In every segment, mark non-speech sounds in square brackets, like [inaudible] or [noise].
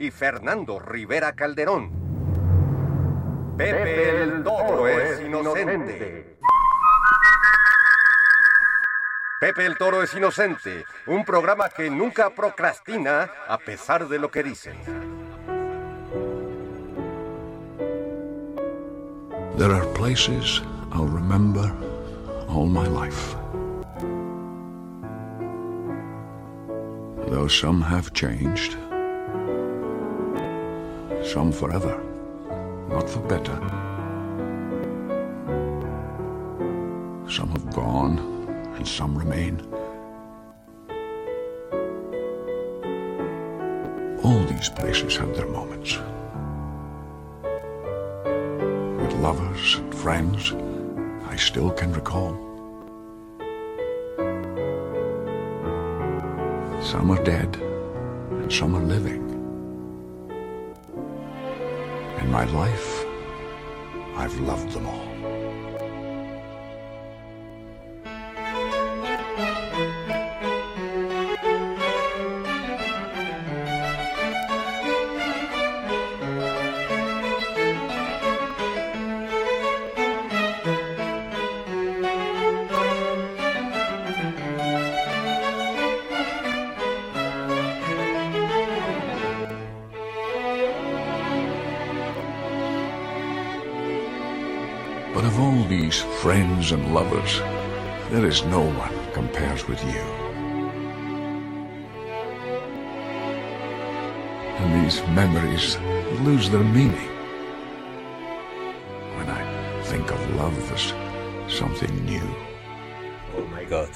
y Fernando Rivera Calderón. Pepe el Toro es inocente. Pepe el Toro es inocente, un programa que nunca procrastina a pesar de lo que dicen. There are places I'll remember all my life. Though some have changed, some forever, not for better. Some have gone, and some remain. All these places have their moments. With lovers and friends, I still can recall. Some are dead, and some are living. In my life, I've loved them all. Lovers, there is no one compares with you. And these memories lose their meaning when I think of love as something new. Oh my God.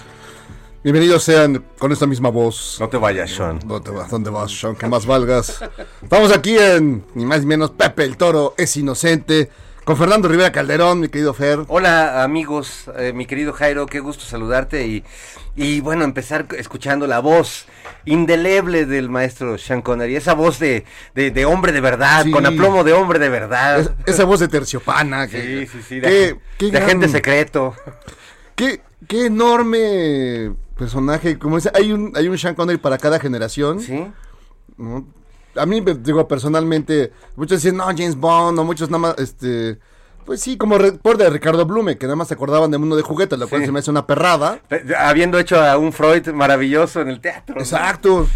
Bienvenidos sean con esta misma voz. No te vayas, Sean. ¿Dónde vas, ¿Dónde vas, Sean? Que más valgas. Estamos aquí en, ni más ni menos, Pepe el Toro es inocente. Con Fernando Rivera Calderón, mi querido Fer. Hola amigos, eh, mi querido Jairo, qué gusto saludarte y, y bueno, empezar escuchando la voz indeleble del maestro Sean Connery, esa voz de, de, de hombre de verdad, Sí. con aplomo de hombre de verdad. Es- esa voz de terciopana. sí, Que, sí, sí, qué- de, qué de gran- agente secreto. Qué, qué enorme personaje. Como dice, hay un, hay un Sean Connery para cada generación. ¿Sí? ¿no? A mí, me- digo, personalmente, muchos dicen, no, James Bond, o muchos nada más, este... Pues sí, como por de Ricardo Blume, que nada más se acordaban de Mundo de Juguetes, lo cual Sí. se me hace una perrada. Pe- Habiendo hecho a un Freud maravilloso en el teatro. Exacto.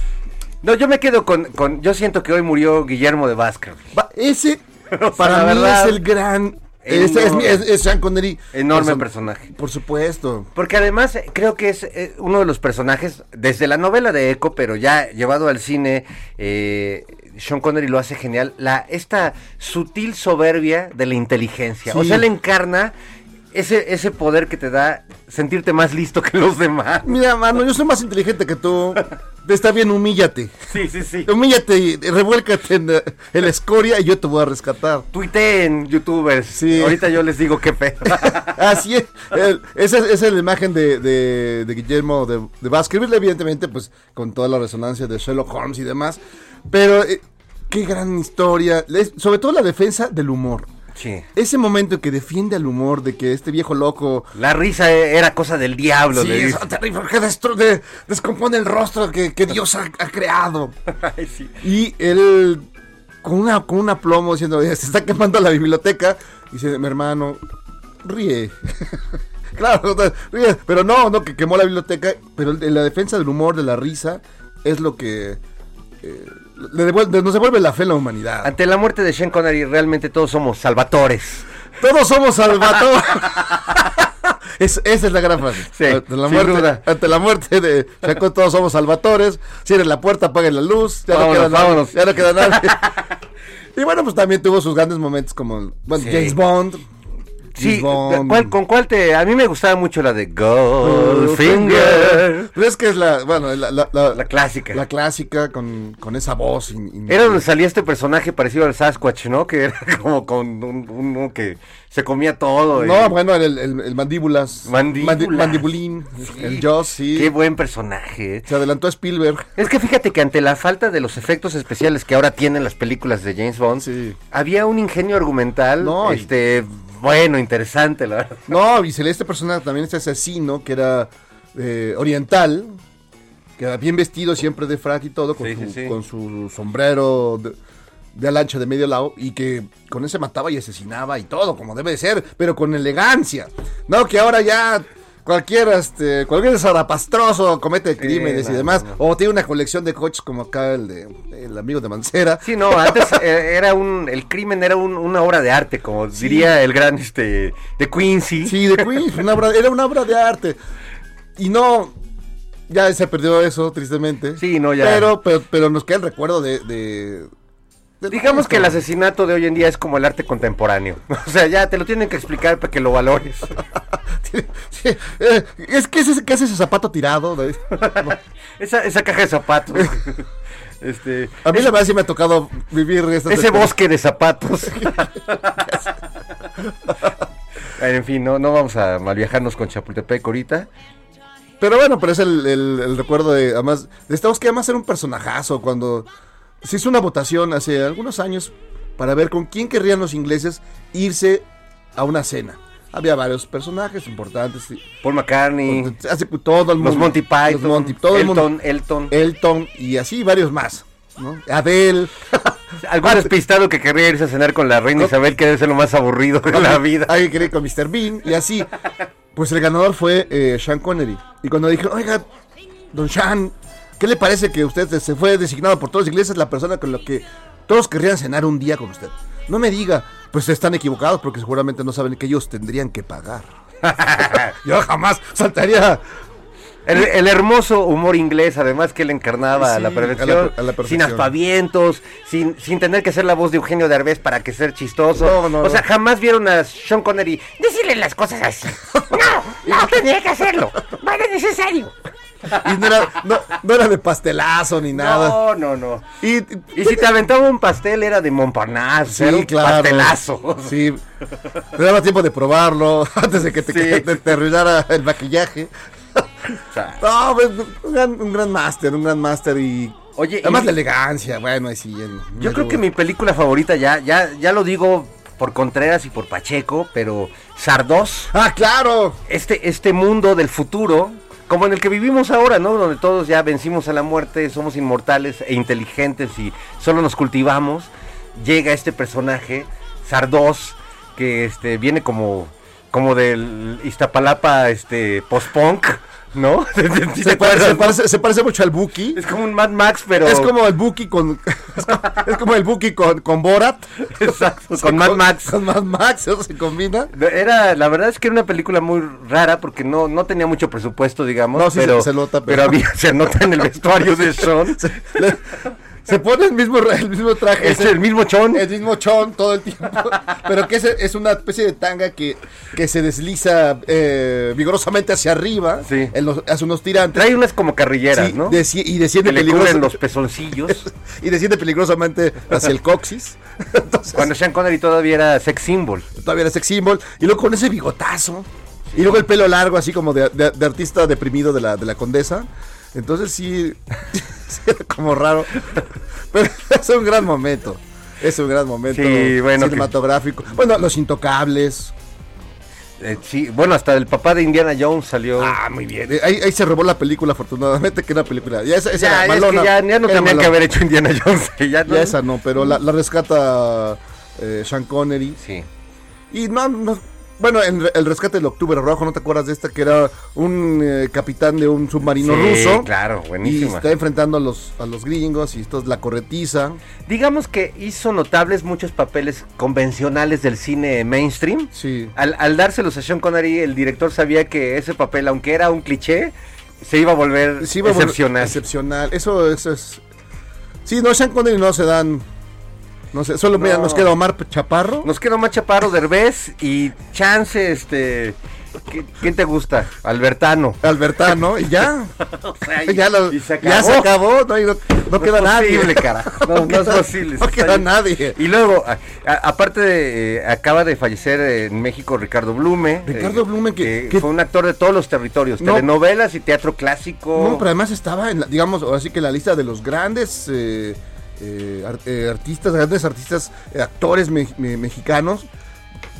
No, yo me quedo con, con, yo siento que hoy murió Guillermo de Baskerville. Va, ese, [laughs] sea, para mí, verdad, es el gran... Ese es, es, es Sean Connery. Enorme Person- personaje. Por supuesto. Porque además eh, creo que es eh, uno de los personajes, desde la novela de Eco, pero ya llevado al cine, eh, Sean Connery lo hace genial, la, esta sutil soberbia de la inteligencia. O sea, él encarna ese, ese poder que te da sentirte más listo que los demás. Mira, mano, yo soy más inteligente que tú. [laughs] Está bien, humíllate. Sí, sí, sí. Humíllate y revuélcate en, eh, en la escoria y yo te voy a rescatar. Tuité en youtubers. Sí. Ahorita yo les digo qué pedo. [laughs] Así es. El- esa, esa es la imagen de, de- de Guillermo de, de Baskerville, evidentemente, pues con toda la resonancia de Sherlock Holmes y demás. Pero eh, qué gran historia. Les- sobre todo la defensa del humor. Sí. Ese momento en que defiende al humor de que este viejo loco. La risa e- era cosa del diablo. Sí, es terrible, que destru- de- descompone el rostro que, que Dios ha, ha creado. [laughs] Ay, sí. Y él, con, una, con un aplomo, diciendo, "Oye, se está quemando la biblioteca, dice, mi hermano, ríe. [laughs] claro, ríe. Pero no, no, que quemó la biblioteca, pero la defensa del humor, de la risa, es lo que eh, le devuelve- nos devuelve la fe en la humanidad. Ante la muerte de Sean Connery, realmente todos somos salvatores. Todos somos salvatores. [laughs] Es- esa es la gran frase. Sí, ante, la muerte, ante la muerte de todos somos salvatores. Cierren la puerta, apaguen la luz. Ya Vámonos, no queda nadie, vámonos. Ya no queda nadie. [laughs] y bueno, pues también tuvo sus grandes momentos como bueno, Sí. James Bond. Sí, James Bond. ¿cuál- ¿con cuál te...? A mí me gustaba mucho la de Goldfinger. Pero es que es la, bueno, la, la, la- La clásica. La clásica con, con esa voz. in- in- Era donde salía este personaje parecido al Sasquatch, ¿no? Que era [laughs] como con un, uno que se comía todo. y- No, bueno, el, el, el mandíbulas. Mandíbulas. Mandi- mandibulín. El Joss, sí. Qué buen personaje. Se adelantó a Spielberg. Es que fíjate que ante la falta de los efectos especiales que ahora tienen las películas de James Bond, Sí. había un ingenio argumental, No, y- este, bueno, interesante, la verdad. No, y se lee este personaje también, este asesino, que era eh, oriental, que era bien vestido, siempre de frac y todo, con, Sí, su, sí, sí. con su sombrero de, de al ancho de medio lado, y que con ese mataba y asesinaba y todo, como debe de ser, pero con elegancia. No, que ahora ya cualquier, este, cualquier zarapastroso comete crímenes y demás, no. o tiene una colección de coches como acá el de el amigo de Mancera. Sí, no, antes eh, era un, el crimen era un- una obra de arte, como diría el gran, este, de Quincy. Sí, de una obra- era una obra de arte. Y no, ya se perdió eso, tristemente. Sí, no, ya. Pero, pero, pero nos queda el recuerdo de Digamos que el asesinato de hoy en día es como el arte contemporáneo. [laughs] O sea, ya te lo tienen que explicar para que lo valores. [laughs] Sí, eh, es que ese, ¿qué hace ese zapato tirado? No. [laughs] Esa, esa caja de zapatos. Este, A mí la verdad sí me ha tocado vivir ese bosque de zapatos. en fin, no, no vamos a malviajarnos con Chapultepec ahorita. Pero bueno, pero es el, el- el recuerdo de, además, de estamos que además era un personajazo cuando se hizo una votación hace algunos años para ver con quién querrían los ingleses irse a una cena. Había varios personajes importantes. Paul McCartney, Hace todo el mundo. los Monty Python, Los Monty, todo el Elton, mundo. Elton. Elton y así varios más. ¿no? Adele. [laughs] Algún despistado que querría irse a cenar con la reina Isabel, que debe ser lo más aburrido de la vida. Alguien quería ir con Mr. Bean y así. [laughs] Pues el ganador fue eh, Sean Connery. Y cuando dijeron, oiga, don Sean, ¿qué le parece que usted se fue designado por todos los ingleses la persona con la que todos querrían cenar un día con usted? No me diga, pues están equivocados porque seguramente no saben que ellos tendrían que pagar. [laughs] Yo jamás saltaría. El, el hermoso humor inglés, además que él encarnaba a Sí, la a la perfección, per- a la sin aspavientos, sin, sin tener que ser la voz de Eugenio Derbez para que ser chistoso. No, no, o no. sea, jamás vieron a Sean Connery decirle las cosas así. [laughs] No, no tenía que hacerlo. No era necesario. Y no era, no, no era de pastelazo ni nada. No, no, no. Y, Y si te aventaba un pastel era de Montparnasse, era un pastelazo. Sí. Te daba tiempo de probarlo [laughs] antes de que te, Sí. te, te arruinara el maquillaje. No, pues, un gran, un gran máster, un gran máster y. Oye, Además y- la elegancia, bueno, ahí sí. en- Yo creo que mi película favorita, ya, ya, ya lo digo por Contreras y por Pacheco, pero Sardos, ¡Ah, claro! este, este mundo del futuro, como en el que vivimos ahora, ¿no? Donde todos ya vencimos a la muerte, somos inmortales e inteligentes y solo nos cultivamos. Llega este personaje, Sardos, que este, viene como, como del Iztapalapa este, post-punk, ¿no? [laughs] ¿Sí te Se parece, acuerdas, se, no? parece, se parece mucho al Buki. Es como un Mad Max, pero... Es como el Buki con. [laughs] Es como, es como el Buki con, con Borat. [laughs] Exacto, con Mad Max. Con Mad Max, eso se combina. Era, la verdad es que era una película muy rara porque no, no tenía mucho presupuesto, digamos. No, sí, pero, se- se nota, pero, pero- había, se nota en el vestuario de Sean. Se pone el mismo, el mismo traje. Es el mismo chon. El mismo chon todo el tiempo. [laughs] Pero que es, es una especie de tanga que, que se desliza eh, vigorosamente hacia arriba. Sí. en los- hace unos tirantes. Trae unas como carrilleras, Sí, ¿no? deci- y desciende peligroso- los pezoncillos. [laughs] y desciende peligrosamente hacia el coxis. [laughs] Entonces, cuando Sean Connery todavía era sex symbol. todavía era sex symbol. Y luego con ese bigotazo. Y luego el pelo largo, así como de, de- de artista deprimido de la, de la condesa. Entonces sí, [laughs] como raro. Pero es un gran momento. Es un gran momento Sí, bueno, que- cinematográfico. Bueno, Los Intocables. Eh, sí, bueno, hasta el papá de Indiana Jones salió. Ah, muy bien. Eh, Ahí, ahí se robó la película, afortunadamente, que era película. Ya esa, esa ya, era es que ya, ya no tenía que haber hecho Indiana Jones. [laughs] ya, no. Ya esa no, pero la, la rescata eh, Sean Connery. Sí. Y no, no, bueno, en el rescate del Octubre Rojo, ¿no te acuerdas de esta? Que era un eh, capitán de un submarino Sí, ruso. claro, Y buenísima. está enfrentando a los, a los gringos y esto es la corretiza. Digamos que hizo notables muchos papeles convencionales del cine mainstream. Sí. Al, al dárselos a Sean Connery, el director sabía que ese papel, aunque era un cliché, se iba a volver iba a excepcional. Excepcional. Eso, eso es. Sí, no, Sean Connery no se dan. No sé, solo mira, No. nos queda Omar Chaparro. Nos queda más Chaparro, Derbez y Chance, este... ¿qui- ¿Quién te gusta? Albertano. Albertano, y ya. [laughs] O sea, y- [laughs] ya, lo- y se ya se acabó. acabó, no, no- no queda es nadie. posible, cara. No, no es [laughs] posible. No Está queda nadie. Y luego, a- a- aparte de, eh, acaba de fallecer en México Ricardo Blume. Ricardo Blume, que- que- fue un actor de todos los territorios, No. telenovelas y teatro clásico. No, pero además estaba en, la- digamos, ahora sí que en la lista de los grandes eh, eh, ar- eh, artistas, grandes artistas, eh, actores me- me- mexicanos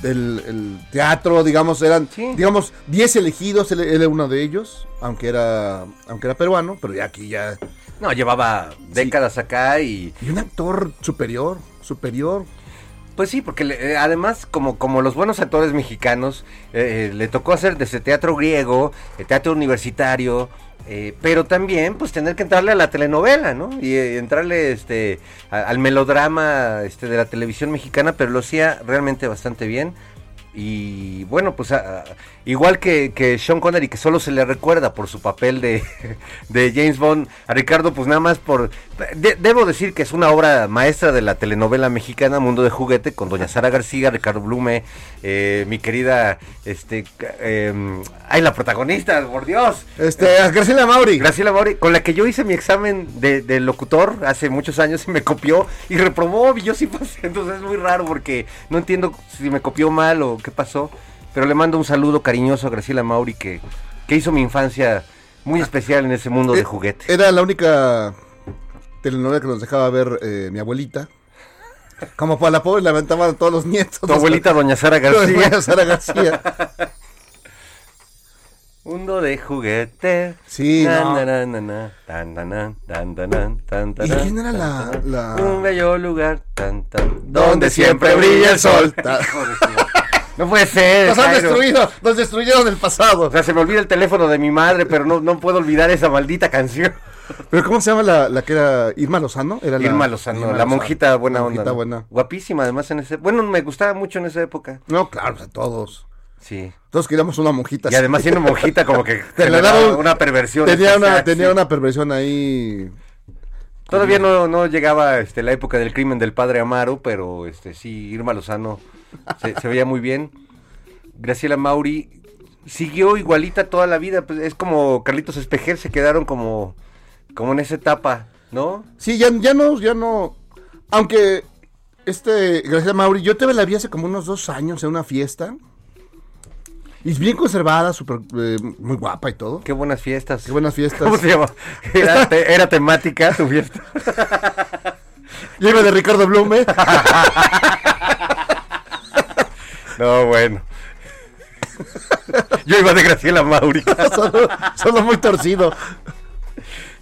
del el teatro, digamos, eran, Sí. digamos, 10 elegidos, él, él era uno de ellos, aunque era, aunque era peruano, pero ya aquí ya... No, llevaba décadas acá y Y un actor superior, superior. Pues sí, porque le- eh, además como, como los buenos actores mexicanos eh, eh, le tocó hacer desde teatro griego, teatro universitario, pero también pues tener que entrarle a la telenovela, ¿no? Y entrarle este al melodrama este de la televisión mexicana, pero lo hacía realmente bastante bien. Y bueno, pues igual que, que Sean Connery, que solo se le recuerda por su papel de, [laughs] de James Bond, a Ricardo pues nada más por... de- debo decir que es una obra maestra de la telenovela mexicana Mundo de Juguete con doña Sara García, Ricardo Blume, eh, mi querida... este eh, ¡Ay, la protagonista, por Dios! Este, a Graciela Mauri. Graciela Mauri, con la que yo hice mi examen de, de locutor hace muchos años y me copió y reprobó y yo sí pasé. [laughs] Entonces es muy raro porque no entiendo si me copió mal o qué pasó. Pero le mando un saludo cariñoso a Graciela Mauri que, que hizo mi infancia muy especial en ese mundo de Eh, juguete. Era la única telenovela que nos dejaba ver eh, mi abuelita. Como para la pobre lamentaban a todos los nietos. Tu abuelita, doña Sara [laughs] García. Doña Sara García. Mundo de juguete. Sí. ¿Y quién era la. Un bello lugar. Tan, tan, donde siempre brilla el sol. No puede ser. Nos han destruido, nos destruyeron el pasado. O sea, se me olvida el teléfono de mi madre, pero no, no puedo olvidar esa maldita canción. Pero ¿cómo se llama la, la que era Irma Lozano? Era la- Irma Lozano, Irma la monjita buena la onda. monjita ¿no? buena. Guapísima, además, en ese. Bueno, me gustaba mucho en esa época. No, claro, a todos. Sí. Todos queríamos una monjita. Y además, siendo monjita, como que [laughs] Te le generaba daba un- una perversión. tenía una, tenía sí. una perversión ahí. Todavía no, no llegaba este, la época del crimen del padre Amaro, pero este sí, Irma Lozano se, se veía muy bien. Graciela Mauri siguió igualita toda la vida. Pues es como Carlitos Espejer, se quedaron como, como en esa etapa, ¿no? Sí, ya, ya no, ya no. Aunque, este, Graciela Mauri, yo te la vi hace como unos dos años en una fiesta. Y es bien conservada, súper, eh, muy guapa y todo. Qué buenas fiestas. Qué buenas fiestas. ¿Cómo se llama? Era, te- era temática tu fiesta. [laughs] Yo iba de Ricardo Blume. [laughs] No, bueno. Yo iba de Graciela Mauri. [laughs] solo, solo muy torcido.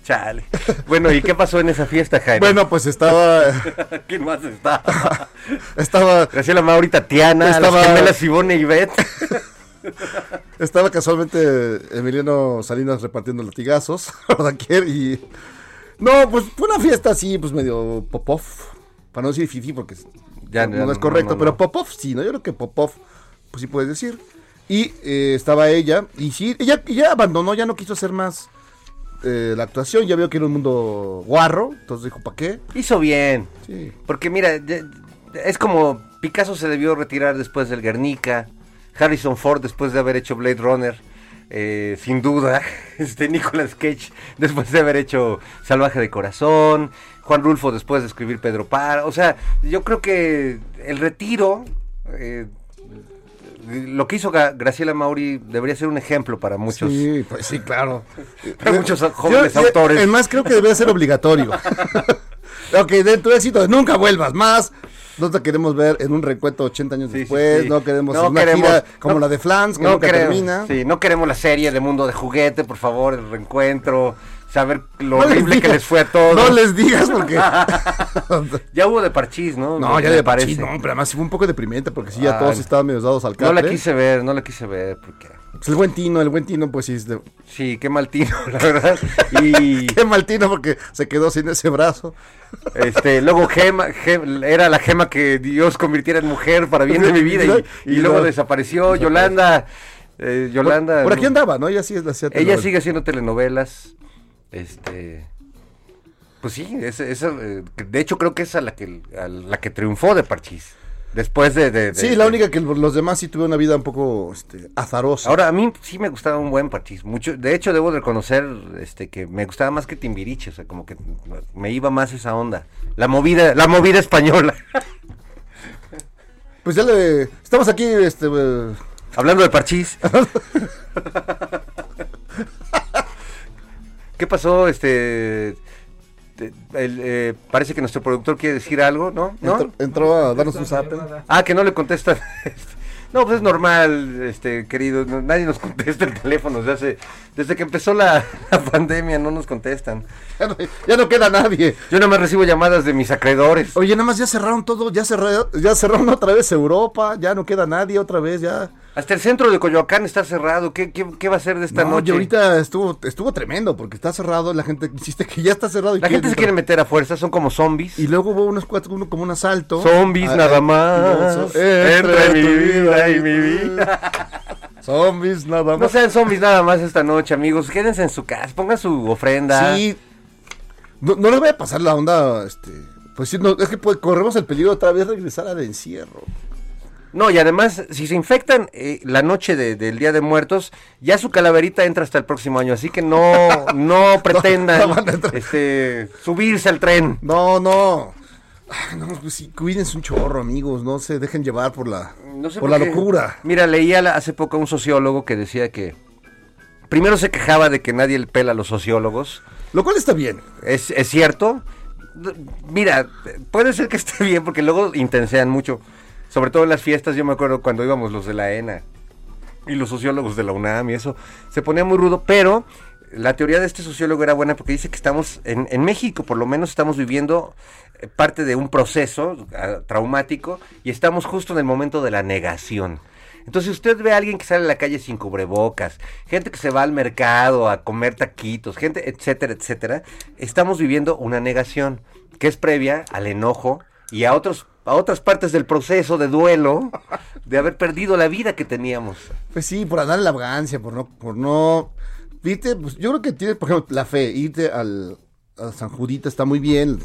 Chale. Bueno, ¿y qué pasó en esa fiesta, Jaime? Bueno, pues estaba, [laughs] ¿quién más estaba? [laughs] estaba, Graciela Mauri, Tatiana, Estaba- las gemelas Ivonne y Beth. [laughs] estaba casualmente Emiliano Salinas repartiendo latigazos. y no, pues fue una fiesta así, pues medio Popov. Para no decir fifi porque Ya, no, ya, no es correcto, no, pero no. Popov sí, ¿no? Yo creo que Popov, pues sí puedes decir. Y eh, estaba ella, y sí, ella, ella abandonó, ya no quiso hacer más eh, la actuación, ya vio que era un mundo guarro, entonces dijo, ¿para qué? Hizo bien. Sí. Porque mira, es como Picasso se debió retirar después del Guernica, Harrison Ford después de haber hecho Blade Runner, eh, sin duda, [laughs] este Nicolas Cage después de haber hecho Salvaje de Corazón, Juan Rulfo después de escribir Pedro Par, o sea, yo creo que el retiro, eh, lo que hizo Graciela Mauri debería ser un ejemplo para muchos. Sí, pues sí, claro. [laughs] Para muchos jóvenes Yo- autores. Es más, creo que debería ser obligatorio. [laughs] [laughs] ok, de tu éxito, nunca vuelvas más. No te queremos ver en un recuento 80 años sí, después. sí. No queremos No una queremos- gira como no- la de Flans, que no nunca queremos, termina. Sí, no queremos la serie de Mundo de Juguete, por favor, el reencuentro. Saber lo No les horrible que les fue a todos. No les digas porque. [laughs] Ya hubo de parchís, ¿no? no, ya de parece. parece. No, pero además sí fue un poco deprimente porque sí, ya Ah, todos estaban medio dados al No catre. la quise ver, no la quise ver, porque... Pues el buen Tino, el buen Tino, pues sí. es de- Sí, qué mal tino, [laughs] la verdad. Y [laughs] Qué mal Tino porque se quedó sin ese brazo. este, luego Gema, Gem- era la gema que Dios convirtiera en mujer para bien de mi vida. Y, y Y luego no. desapareció Yolanda. eh, Yolanda. Por, por aquí andaba, ¿no? Ella sí es la Ella sigue haciendo telenovelas. Este. Pues sí, esa, esa, eh, de hecho creo que es a la que, a la que triunfó de Parchís. Después de... de- de- Sí, la de- única que los demás sí tuvieron una vida un poco este, azarosa. Ahora, a mí sí me gustaba un buen Parchís. Mucho, de hecho, debo reconocer este, que me gustaba más que Timbiriche. O sea, como que me iba más esa onda. La movida, la movida española. [laughs] Pues ya le. Estamos aquí, este. eh, Hablando de Parchís. [laughs] ¿Qué pasó? Este... el, eh, parece que nuestro productor quiere decir algo, ¿no? ¿No? entró, entró a darnos un zape. Ah, que no le contestan. [laughs] No, pues es normal, este querido. no- nadie nos contesta el teléfono desde hace, desde que empezó la, la pandemia, no nos contestan. [laughs] Ya no, ya no queda nadie. Yo nada más recibo llamadas de mis acreedores. Oye, nada más ya cerraron todo, ya cerraron, ya cerraron otra vez Europa, ya no queda nadie otra vez, ya. Hasta el centro de Coyoacán está cerrado. ¿Qué, qué, qué va a ser de esta No, noche? y ahorita estuvo, estuvo tremendo porque está cerrado, la gente insiste que ya está cerrado. y La gente se quiere meter a fuerza, son como zombies. Y luego hubo unos cuatro, uno como un asalto. Zombies Ah, nada eh, más. no, so- entre mi tu vida y mi vida. [laughs] Zombies nada más. No sean zombies nada más esta noche, amigos. Quédense en su casa, pongan su ofrenda. Sí. No, no le voy a pasar la onda, este. Pues sí, no, es que pues, corremos el peligro de otra vez regresar al encierro. No, y además, si se infectan eh, la noche de- del Día de Muertos, ya su calaverita entra hasta el próximo año. Así que no, [laughs] no pretendan no este, subirse al tren. No, no. Ay, no, pues sí, cuídense un chorro, amigos. No se dejen llevar por la, No sé por la locura. Mira, leía hace poco a un sociólogo que decía que primero se quejaba de que nadie le pela a los sociólogos. Lo cual está bien. ¿Es, es cierto? Mira, puede ser que esté bien porque luego intensean mucho. Sobre todo en las fiestas, yo me acuerdo cuando íbamos los de la ENA y los sociólogos de la UNAM y eso, se ponía muy rudo, pero la teoría de este sociólogo era buena porque dice que estamos, en, en México por lo menos estamos viviendo eh, parte de un proceso ah, traumático y estamos justo en el momento de la negación. Entonces usted ve a alguien que sale a la calle sin cubrebocas, gente que se va al mercado a comer taquitos, gente, etcétera, etcétera, estamos viviendo una negación que es previa al enojo y a otros a otras partes del proceso de duelo de haber perdido la vida que teníamos. Pues sí, por andar en la vagancia, por no, por no. Viste, pues yo creo que tienes, por ejemplo, la fe, irte al a San Judita está muy bien.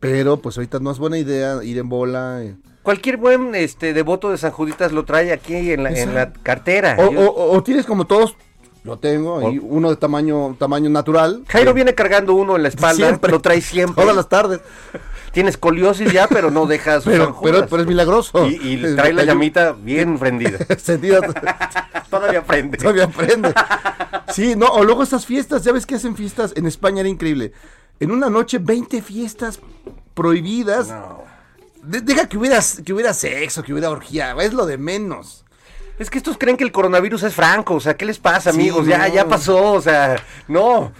Pero pues ahorita no es buena idea ir en bola. eh. Cualquier buen este devoto de San Juditas lo trae aquí en la, en la cartera. O, Yo- o- o tienes como todos, lo tengo, uno de tamaño, tamaño natural. Jairo que viene cargando uno en la espalda, siempre, lo trae siempre. Todas las tardes. Tienes escoliosis ya, pero no dejas sus [laughs] Pero, pero, pero es milagroso. Y, y trae la llamita bien prendida. [laughs] [laughs] Todavía prende. Todavía prende. Sí, no, o luego estas fiestas, ya ves que hacen fiestas, en España era increíble. En una noche, 20 fiestas prohibidas. No. De- deja que hubiera, que hubiera sexo, que hubiera orgía, es lo de menos. Es que estos creen que el coronavirus es franco, o sea, ¿qué les pasa, Sí, amigos? Ya, no. ya pasó, o sea, no.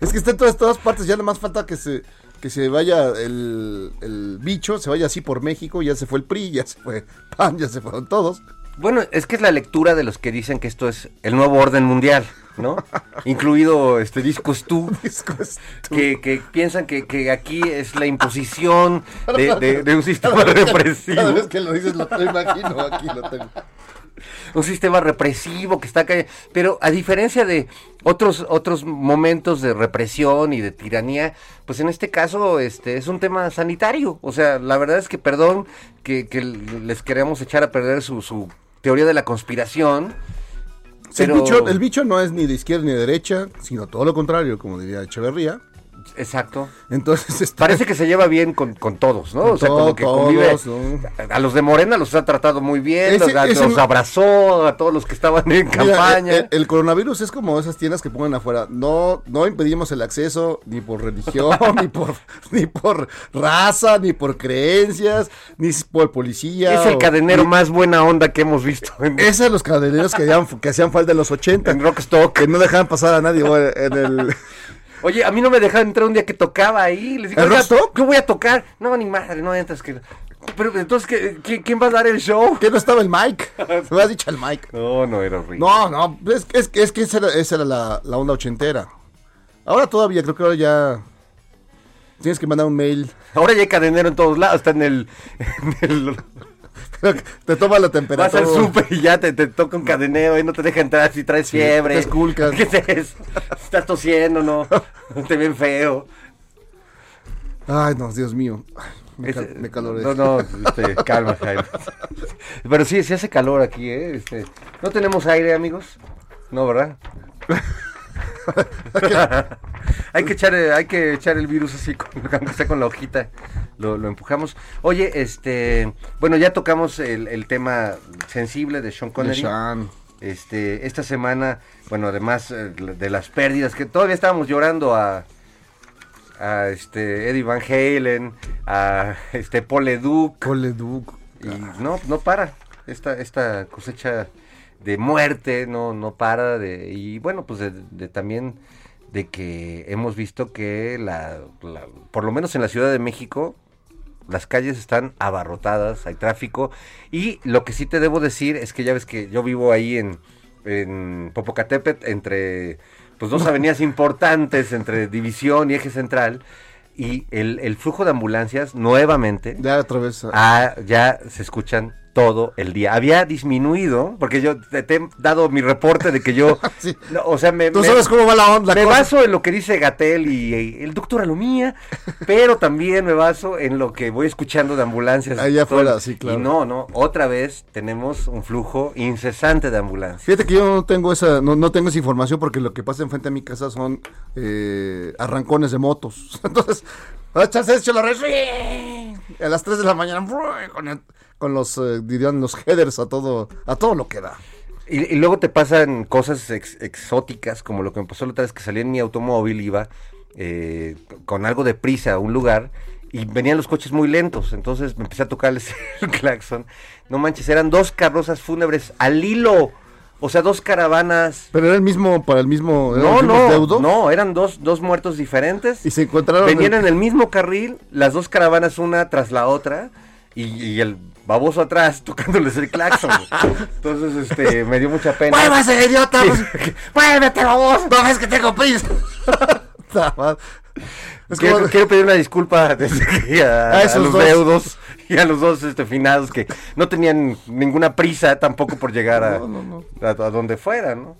Es que está en todas, todas partes, ya nada más falta que se, que se vaya el, el bicho, se vaya así por México, ya se fue el PRI, ya se fue [laughs] PAN, ya se fueron todos. Bueno, es que es la lectura de los que dicen que esto es el nuevo orden mundial, ¿no? [laughs] Incluido este discos tú. Disco es tú. Que, que piensan que, que aquí es la imposición de, de- de un [laughs] sistema represivo. Cada vez que lo dices lo imagino, aquí lo tengo. Un sistema represivo que está cayendo. Pero a diferencia de otros, otros momentos de represión y de tiranía, pues en este caso este es un tema sanitario. O sea, la verdad es que perdón que, que les queremos echar a perder su, su teoría de la conspiración. Pero... El, bicho, el bicho no es ni de izquierda ni de derecha, sino todo lo contrario, como diría Echeverría. Exacto. Entonces, [laughs] este, Parece que se lleva bien con, con todos, ¿no? Con o sea, como que convive. todos, ¿no? A los de Morena los ha tratado muy bien, Ese- los, abrazó a todos los que estaban en Mira, campaña. El, el coronavirus es como esas tiendas que ponen afuera. No, no impedimos el acceso ni por religión, [laughs] ni por, ni por raza, ni por creencias, ni por policía. es el cadenero ni- más buena onda que hemos visto en, Esos son los cadeneros que, hacían- que hacían falta en los 80. en Rockstock. Que no dejaban pasar a nadie en el... [laughs] Oye, a mí no me dejaron entrar un día que tocaba ahí. Les digo, ¿En "Oiga, Rockstock? ¿qué voy a tocar? No, ni madre, no entras. Que... Pero entonces, ¿qué- qué- ¿quién va a dar el show? ¿Qué no estaba el Mike? [laughs] Me has dicho el Mike. No, no, era horrible. No, no, es, es, que- es que esa era, esa era la, la onda ochentera. Ahora todavía, creo que ahora ya... Tienes que mandar un mail. Ahora ya hay cadenero en todos lados. Está en el... [laughs] en el- [laughs] Te toma la Vas temperatura. al súper y ya te, te toca un cadenero y no te deja entrar si traes fiebre. te esculcas. [laughs] ¿Qué es? ¿Estás tosiendo no? [laughs] Te ven feo. Ay, no, Dios mío. Me, Ese- cal- me caloré. No, no, este, calma, Jaime. Pero sí, sí hace calor aquí, ¿eh? Este, no tenemos aire, amigos. No, ¿verdad? [laughs] hay que echar, eh, hay que echar el virus así, [laughs] con, con la hojita, lo, lo empujamos. Oye, este, bueno, ya tocamos el, el tema sensible de Sean De Connery. Sean. Este, esta semana, bueno, además eh, de las pérdidas, que todavía estábamos llorando a, a este Eddie Van Halen, a este Paul Leduc, Cole Duke. y no, no para. Esta, esta cosecha de muerte no, no para de, y bueno, pues de, de también de que hemos visto que la, la- por lo menos en la Ciudad de México, las calles están abarrotadas, hay tráfico, y lo que sí te debo decir es que ya ves que yo vivo ahí en, en Popocatépetl, entre pues dos [laughs] avenidas importantes, entre División y Eje Central, y el, el flujo de ambulancias nuevamente Ya otra vez. Ah, ya se escuchan todo el día. Había disminuido, porque yo te, te he dado mi reporte de que yo, [laughs] Sí. no, o sea, me, Tú me- sabes cómo va la onda. me cosa. baso en lo que dice Gatel y, y el doctor Alomía, pero también me baso en lo que voy escuchando de ambulancias. Allá afuera, sí, claro. Y no, no, otra vez tenemos un flujo incesante de ambulancias. Fíjate que yo no tengo esa, no, no tengo esa información porque lo que pasa enfrente a mi casa son eh, arrancones de motos. [laughs] Entonces, echas hecho la red a las 3 de la mañana con, los eh, dirían los headers a todo a todo lo que da. Y, y luego te pasan cosas ex- exóticas, como lo que me pasó la otra vez que salí en mi automóvil, iba eh, con algo de prisa a un lugar y venían los coches muy lentos, entonces me empecé a tocarles [laughs] el claxon. No manches, eran dos carrozas fúnebres al hilo, o sea, dos caravanas. Pero era el mismo para el mismo No, no, no, eran dos, dos muertos diferentes. y se encontraron Venían en- en el mismo carril, las dos caravanas una tras la otra, y, y el baboso atrás tocándoles el claxon. Entonces, este, me dio mucha pena. ¡Muévase, idiota! Sí. [laughs] ¡Muévete, baboso! ¡No ves que tengo prisa! [laughs] es quiero, como- quiero pedir una disculpa [laughs] desde aquí a, A a esos los dos. deudos y a los dos este, finados que no tenían ninguna prisa tampoco por llegar a, No, no, no. a, a donde fuera, ¿no?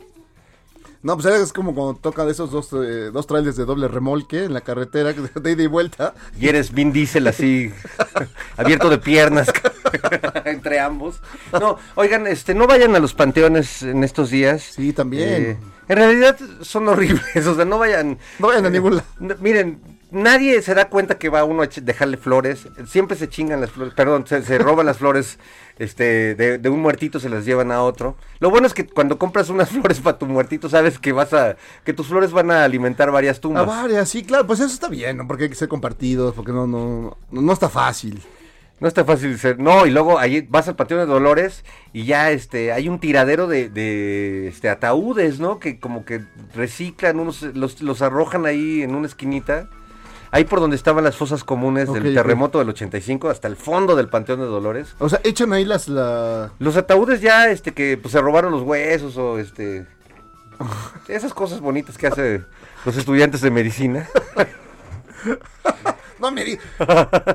No, pues es como cuando tocan esos dos, eh, dos trailers de doble remolque en la carretera [laughs] de ida y vuelta. Y eres Vin Diesel así, [laughs] abierto de piernas [laughs] entre ambos. No, oigan, este, no vayan a los panteones en estos días. Sí, también. Eh, en realidad son horribles, o sea, no vayan. No vayan a eh, ningún lado. n- Miren, nadie se da cuenta que va uno a dejarle flores. Siempre se chingan las flores, perdón, se, se roban las flores [laughs] este, de, de un muertito, se las llevan a otro. Lo bueno es que cuando compras unas [laughs] flores para tu muertito, sabes que vas a, que tus flores van a alimentar varias A tumbas. varias, sí, claro, pues eso está bien, ¿no? Porque hay que ser compartidos, porque no, no, no, no está fácil. No está fácil ser. No, y luego ahí vas al Panteón de Dolores y ya este hay un tiradero de, de este ataúdes, ¿no? Que como que reciclan unos los, los arrojan ahí en una esquinita. Ahí por donde estaban las fosas comunes del terremoto del 85 hasta el fondo del Panteón de Dolores. O sea, echan ahí las, la... Los ataúdes ya este que pues se robaron los huesos o este [laughs] esas cosas bonitas que hace los estudiantes de medicina. [laughs] No me di-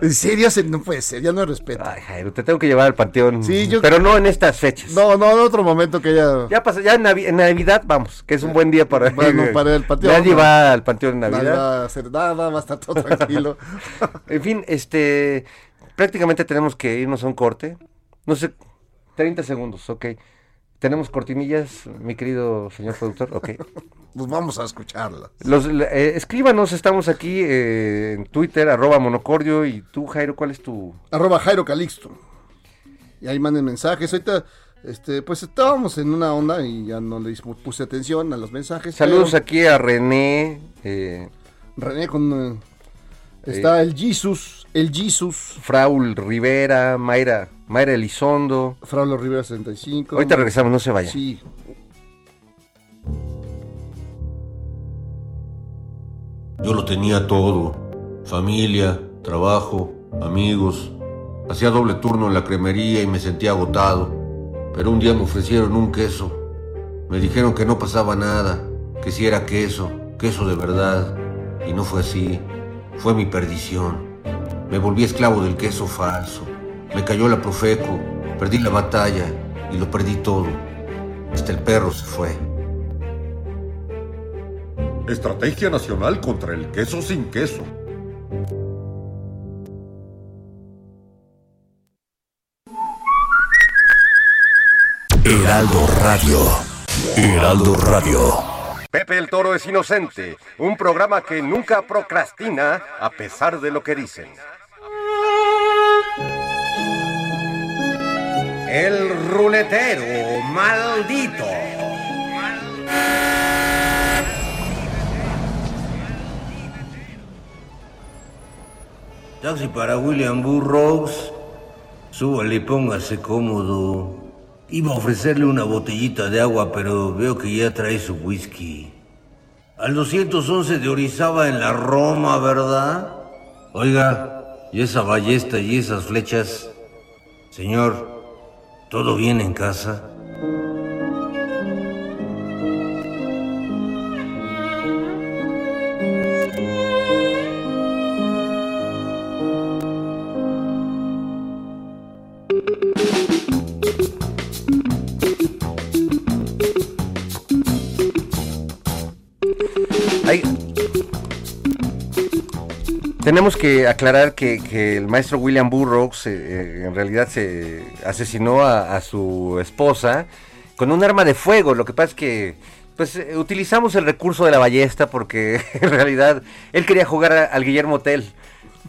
En serio, se- no puede ser, ya no respeto. Ay, Jairo, te tengo que llevar al panteón. Sí, yo- Pero no en estas fechas. No, no, en otro momento que ya... Ya pasa, ya en, Navi- en Navidad vamos, que es un buen día para, Bueno, para el panteón, Nadie ¿no? va al panteón en Navidad. va a hacer nada, va a estar todo tranquilo. [laughs] En fin, este, prácticamente tenemos que irnos a un corte. No sé, 30 segundos, ok. ¿Tenemos cortinillas, mi querido señor productor? Ok. [laughs] Pues vamos a escucharla. Los, eh, escríbanos, estamos aquí eh, en Twitter, arroba monocordio. Y tú, Jairo, ¿cuál es tu...? Arroba Jairo Calixto. Y ahí manden mensajes. Ahorita, este, pues estábamos en una onda y ya no le puse atención a los mensajes. Saludos pero aquí a René. eh, René con... está el Jesus, el Jesus, Fraul Rivera, Mayra, Mayra Elizondo. Fraulo Rivera 65. Ahorita regresamos, no se vaya. Sí. Yo lo tenía todo. Familia, trabajo, amigos. Hacía doble turno en la cremería y me sentía agotado. Pero un día me ofrecieron un queso. Me dijeron que no pasaba nada, que si era queso, queso de verdad. Y no fue así. Fue mi perdición. Me volví esclavo del queso falso. Me cayó la Profeco, perdí la batalla y lo perdí todo. Hasta el perro se fue. Estrategia Nacional contra el queso sin queso. Heraldo Radio. Heraldo Radio. Pepe el Toro es inocente, un programa que nunca procrastina a pesar de lo que dicen. El ruletero maldito. Taxi para William Burroughs. Súbale póngase cómodo. Iba a ofrecerle una botellita de agua, pero veo que ya trae su whisky. Al 211 de Orizaba en la Roma, ¿verdad? Oiga, ¿y esa ballesta y esas flechas? Señor, ¿todo bien en casa? Tenemos que aclarar que, que el maestro William Burroughs eh, eh, en realidad se asesinó a, a su esposa con un arma de fuego. Lo que pasa es que pues eh, utilizamos el recurso de la ballesta porque [laughs] en realidad él quería jugar a- al Guillermo Tell,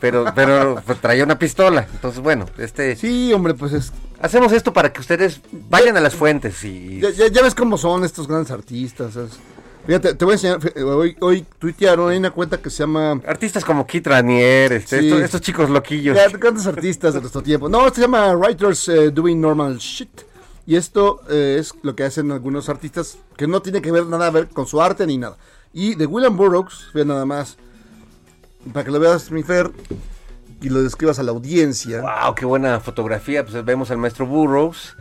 pero pero pues, traía una pistola. Entonces bueno, este Sí, hombre, pues es... hacemos esto para que ustedes vayan a las fuentes y Ya, ya- ya ves cómo son estos grandes artistas. ¿sabes? Fíjate, te voy a enseñar. Hoy, hoy tuitearon, hay una cuenta que se llama... artistas como Kit Ranier, este, Sí. estos, estos chicos loquillos. Grandes artistas de nuestro tiempo. No, se llama Writers eh, Doing Normal Shit. Y esto eh, es lo que hacen algunos artistas que no tiene que ver nada a ver con su arte ni nada. Y de William Burroughs, ve nada más, para que lo veas, mi Fer, y lo describas a la audiencia. Wow, qué buena fotografía. Pues vemos al maestro Burroughs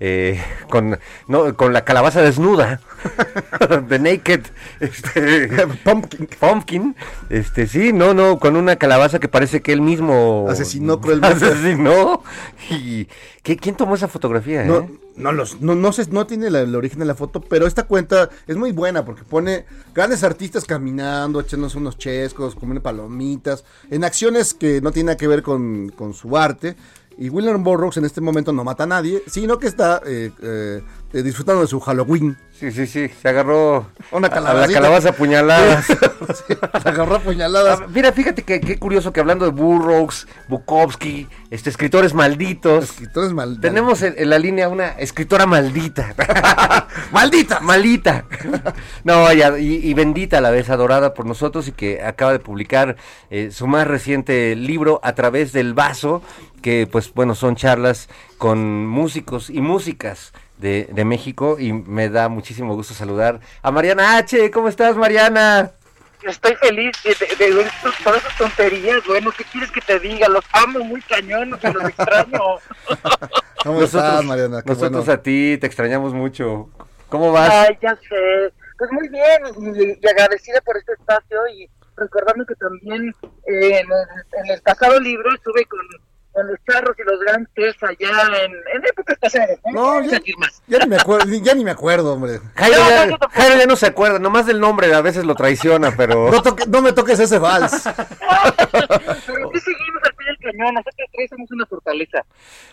eh, con, no, con la calabaza desnuda. [laughs] The Naked este, [laughs] Pumpkin. Pumpkin. Este, sí, no, no, con una calabaza que parece que él mismo Asesinó cruelmente. [laughs] Asesinó. Y, ¿qué- ¿Quién tomó esa fotografía? No, eh? no, los, no, no, sé, no tiene la- el origen de la foto, pero esta cuenta es muy buena porque pone grandes artistas caminando, echándose unos chescos, comiendo palomitas, en acciones que no tienen nada que ver con, con su arte. Y William Burroughs en este momento no mata a nadie, sino que está eh, eh, eh, disfrutando de su Halloween. Sí, sí, sí. Se agarró Una a- la calabaza apuñalada. [laughs] Se agarró a puñaladas. Ah, Mira, fíjate que qué curioso que hablando de Burroughs, Bukowski, este, escritores malditos. Escritores mal- Tenemos en, en la línea una escritora maldita. [laughs] ¡Maldita! Maldita. No, ya, y, y bendita a la vez, adorada por nosotros y que acaba de publicar eh, su más reciente libro a través del vaso, que pues bueno, son charlas con músicos y músicas de, de México y me da muchísimo gusto saludar a Mariana H. ¿Cómo estás, Mariana? Estoy feliz de, de, de ver estos- todas esas tonterías, bueno, ¿qué quieres que te diga? Los amo muy cañón, que los extraño. [laughs] ¿Cómo estás, Mariana? Qué nosotros bueno. a ti te extrañamos mucho. ¿Cómo vas? Ay, ya sé. Pues muy bien, y, y agradecida por este espacio y recordando que también eh, en, el, en el pasado libro estuve con, con los charros y los grandes allá en, en épocas pasadas. ¿no? No, ya, decir más. ya ni me acuerdo, ya ni me acuerdo, hombre. Jairo, No, ya, no, yo. Jairo ya no se acuerda, nomás del nombre a veces lo traiciona, pero... No, toque- no me toques ese vals. [laughs] Pero sí seguimos al pie del cañón, nosotros tres somos una fortaleza.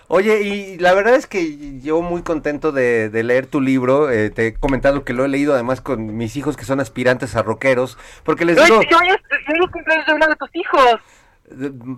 Oye, y la verdad es que yo muy contento de, de leer tu libro. eh, te he comentado que lo he leído además con mis hijos que son aspirantes a rockeros. Porque les digo, yo es, hoy es cumpleaños de uno de tus hijos.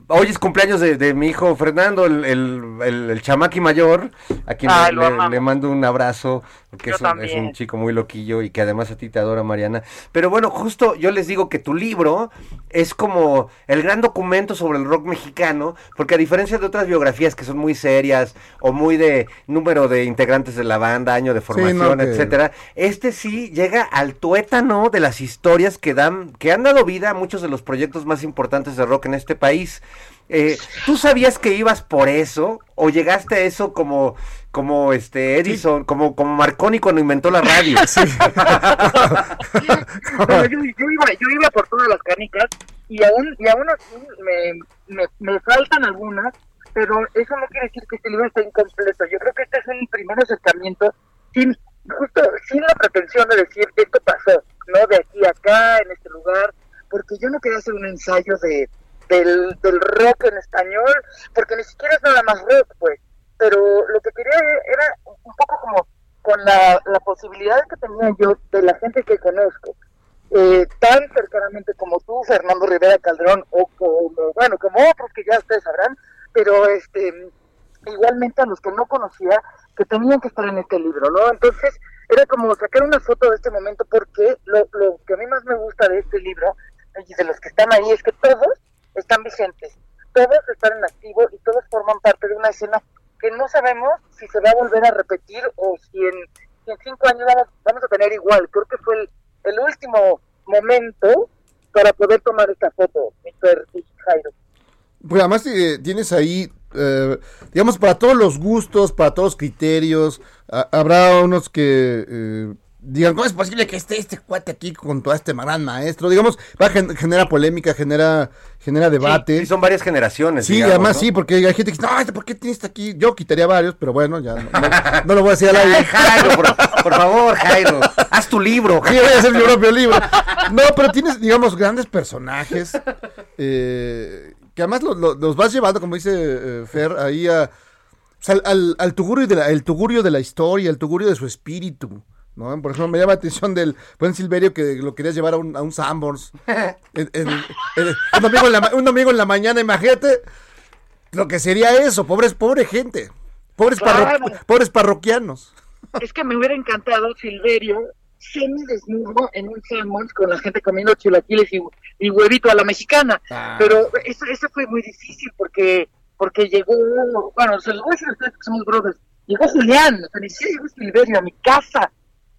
Hoy es cumpleaños de, de mi hijo Fernando, el, el, el- el chamaqui mayor, a quien Ay, le, mando un abrazo, porque es un, es también. un chico muy loquillo y que además a ti te adora, Mariana. Pero bueno, justo yo les digo que tu libro es como el gran documento sobre el rock mexicano, porque a diferencia de otras biografías que son muy serias o muy de número de integrantes de la banda, año de formación, que- etcétera, este sí llega al tuétano de las historias que dan, que han dado vida a muchos de los proyectos más importantes de rock en este país. Eh, ¿Tú sabías que ibas por eso? ¿O llegaste a eso como, como este Edison, como, como Marconi cuando inventó la radio? [laughs] Bueno, [laughs] yo, yo iba, yo iba por todas las canicas y aún, y aún así me, me, me faltan algunas, pero eso no quiere decir que este libro esté incompleto. Yo creo que este es un primer acercamiento sin, justo, sin la pretensión de decir esto pasó, ¿no? De aquí a acá, en este lugar, porque yo no quería hacer un ensayo de del, del rock en español, porque ni siquiera es nada más rock, pues. Pero lo que quería era un poco como con la, la posibilidad que tenía yo de la gente que conozco, eh, tan cercanamente como tú, Fernando Rivera Calderón, o como, bueno, como otros que ya ustedes sabrán, pero este igualmente a los que no conocía, que tenían que estar en este libro, ¿no? Entonces, era como sacar una foto de este momento, porque lo, lo que a mí más me gusta de este libro, y de los que están ahí, es que todos están vigentes, todos están en activo y todos forman parte de una escena que no sabemos si se va a volver a repetir o si en, cinco años vamos, a tener igual. Creo que fue el, el último momento para poder tomar esta foto, y Jairo. Pues además eh, tienes ahí, eh, digamos, para todos los gustos, para todos los criterios. ha- habrá unos que eh, digan, ¿cómo es posible que esté este cuate aquí con todo este gran maestro? Digamos, va genera polémica, genera, genera debate. Sí, son varias generaciones. Sí, digamos, además ¿no? sí, porque hay gente que dice, no, este, ¿por qué tienes este aquí? Yo quitaría varios, pero bueno, ya no, no- no lo voy a decir al aire. Jairo, por, [laughs] por favor, Jairo, haz tu libro. Sí, voy a hacer mi propio libro. No, pero tienes, digamos, grandes personajes eh, que además lo- lo- los vas llevando, como dice eh, Fer, ahí a, o sea, al, al, al tugurio de la, el tugurio de la historia, el tugurio de su espíritu. ¿No? Por ejemplo, me llama la atención del buen Silverio que lo querías llevar a un, a un [laughs] en- un, domingo en la, ma- un domingo en la mañana, imagínate lo que sería eso, pobres, pobre gente, pobres, parro- Claro. pobres parroquianos. [laughs] Es que me hubiera encantado Silverio semi desnudo en un Salmons con la gente comiendo chilaquiles y, y huevito a la mexicana. Ah. Pero eso, eso fue muy difícil porque porque llegó, bueno, se lo voy a decir a ustedes que somos brothers, llegó Julián, siquiera llegó Silverio a mi casa.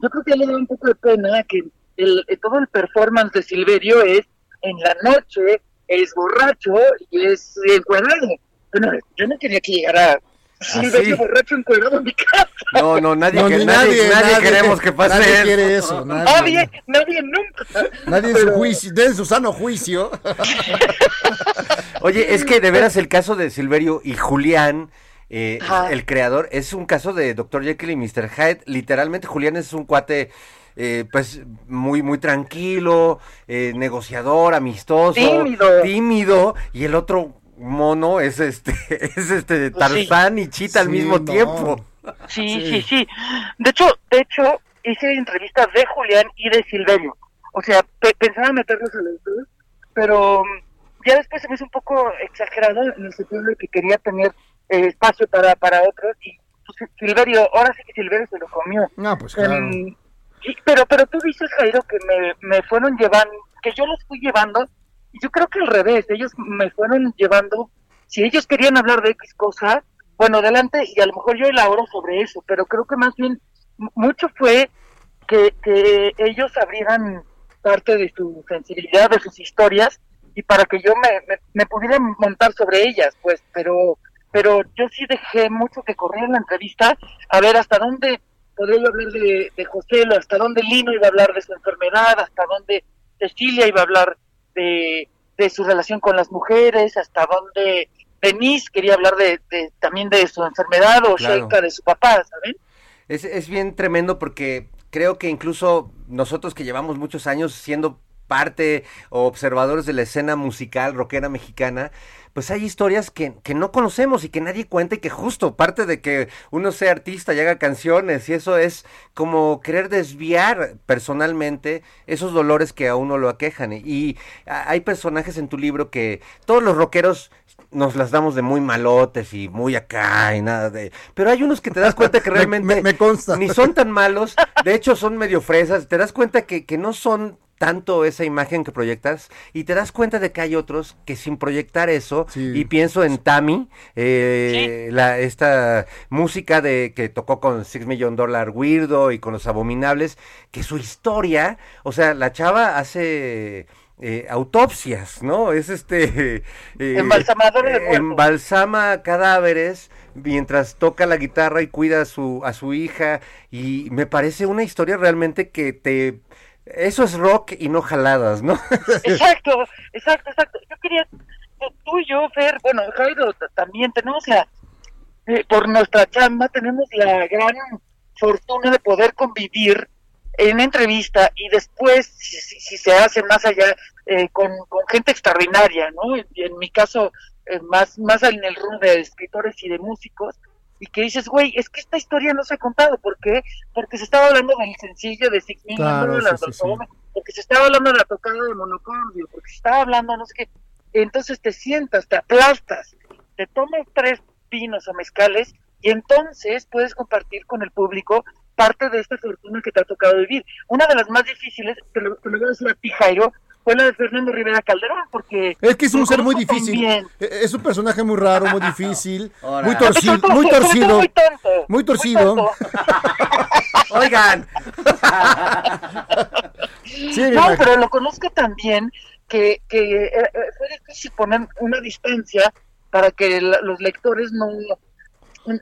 Yo creo que le da un poco de pena que el, eh, todo el performance de Silverio es en la noche, es borracho y es encuadrado. Bueno, yo no quería que llegara Silverio sí. borracho encuadrado a mi casa. No, no, nadie, No, que- nadie, nadie queremos que pase nadie eso. quiere eso. [laughs] Nadie, Nadie, nadie nunca. nadie en su juicio, en su sano juicio. [laughs] Oye, es que de veras el caso de Silverio y Julián, eh, el creador, es un caso de Dr. Jekyll y Mr. Hyde. Literalmente Julián es un cuate, eh, pues, muy, muy tranquilo, eh, negociador, amistoso, Tímido. tímido, y el otro mono es este, [laughs] es este Tarzán y Chita al Sí, mismo no. tiempo. Sí, Sí. sí, sí. De hecho, de hecho, hice entrevistas de Julián y de Silverio. O sea, pe- pensaba meterlos a los dos, pero mm, ya después se me hizo un poco exagerado en el sentido de que quería tener eh, espacio para, para otros y pues, Silverio, ahora sí que Silverio se lo comió. No, pues claro. Em, pero, pero tú dices, Jairo, que me, me fueron llevando, que yo los fui llevando, y yo creo que al revés, ellos me fueron llevando, si ellos querían hablar de X cosa, bueno, adelante, y a lo mejor yo elaboro sobre eso, pero creo que más bien mucho fue que, que ellos abrieran parte de su sensibilidad, de sus historias, y para que yo me, me, me pudiera montar sobre ellas, pues, pero pero yo sí dejé mucho que correr en la entrevista a ver hasta dónde podría yo hablar de, de José, hasta dónde Lino iba a hablar de su enfermedad, hasta dónde Cecilia iba a hablar de, de su relación con las mujeres, hasta dónde Denise quería hablar de, de- también de su enfermedad o Claro. De su papá, ¿saben? Es, es bien tremendo porque creo que incluso nosotros que llevamos muchos años siendo parte o observadores de la escena musical rockera mexicana, pues hay historias que, que, no conocemos y que nadie cuenta y que justo parte de que uno sea artista y haga canciones y eso es como querer desviar personalmente esos dolores que a uno lo aquejan. Y hay personajes en tu libro que todos los rockeros nos las damos de muy malotes y muy acá y nada de... Pero hay unos que te das cuenta que [laughs] realmente me, consta. ni son tan malos, de hecho son medio fresas, te das cuenta que, que no son tanto esa imagen que proyectas y te das cuenta de que hay otros que sin proyectar eso y pienso en Tammy eh, la esta música de que tocó con Six Million Dollar Weirdo y con los Abominables que su historia o sea la chava hace eh, autopsias, ¿no? Es este... [laughs] Eh, Embalsamador de Embalsama cadáveres mientras toca la guitarra y cuida a su, a su hija y me parece una historia realmente que te eso es rock y no jaladas, ¿no? [laughs] exacto, exacto, exacto. Yo quería, tú y yo, Fer, bueno, Jairo, también tenemos la, eh, por nuestra chamba, tenemos la gran fortuna de poder convivir en entrevista y después, si, se hace más allá, eh, con, gente extraordinaria, ¿no? En, mi caso, eh, más, más en el rol de escritores y de músicos, y que dices, güey, es que esta historia no se ha contado. ¿Por qué? Porque se estaba hablando del sencillo de Six Million porque se estaba hablando de la tocada de monocordio, porque se estaba hablando no sé qué. Entonces te sientas, te aplastas, te tomas tres pinos o mezcales y entonces puedes compartir con el público parte de esta fortuna que te ha tocado vivir. Una de las más difíciles, te lo, te lo voy a decir a ti, Jairo, fue la de Fernando Rivera Calderón, porque... Es que es un ser muy difícil, e, es un personaje muy raro, muy difícil, [laughs] muy torcido, muy torcido, muy, tonto, muy torcido. [laughs] Oigan. [laughs] no, pero lo conozco también que, que eh, eh, fue difícil poner una distancia para que los lectores no...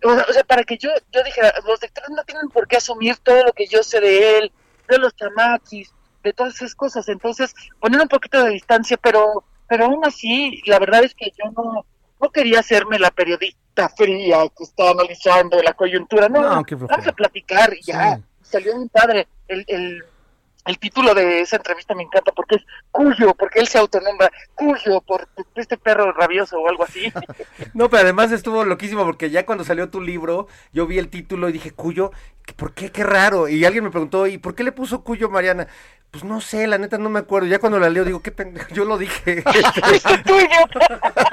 O sea, para que yo, yo dijera, los lectores no tienen por qué asumir todo lo que yo sé de él, de los chamaquis, de todas esas cosas. Entonces, poner un poquito de distancia, pero, pero aún así, la verdad es que yo no, no quería hacerme la periodista fría que está analizando la coyuntura. No, vamos a platicar y ya. Salió un padre. El, el el título de esa entrevista me encanta porque es Cuyo, porque él se autonombra Cuyo por este perro rabioso o algo así. [laughs] No, pero además estuvo loquísimo porque ya cuando salió tu libro, yo vi el título y dije, Cuyo, ¿por qué? Qué raro. Y alguien me preguntó, ¿y por qué le puso Cuyo Mariana? Pues no sé, la neta no me acuerdo. Ya cuando la leo digo, qué pendejo, yo lo dije. [laughs] Creo [laughs]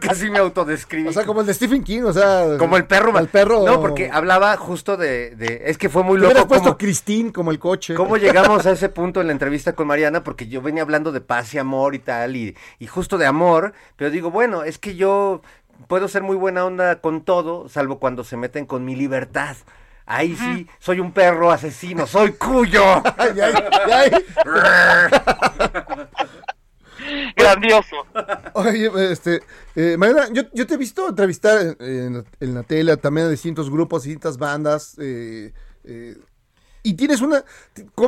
que así me autodescribí. O sea, como el de Stephen King, o sea. Como el perro. El perro. No, porque hablaba justo de. de es que fue muy loco. Hubieras puesto Christine como el coche. ¿Cómo [laughs] llegamos a ese punto en la entrevista con Mariana? Porque yo venía hablando de paz y amor y tal, y, y justo de amor. Pero digo, bueno, es que yo puedo ser muy buena onda con todo, salvo cuando se meten con mi libertad. Ahí sí, soy un perro asesino, soy cuyo. [laughs] [laughs] Grandioso. Oye, este, eh, Mariana, yo, yo, te he visto entrevistar en, la tele también a distintos grupos, distintas bandas. Eh, eh, y tienes una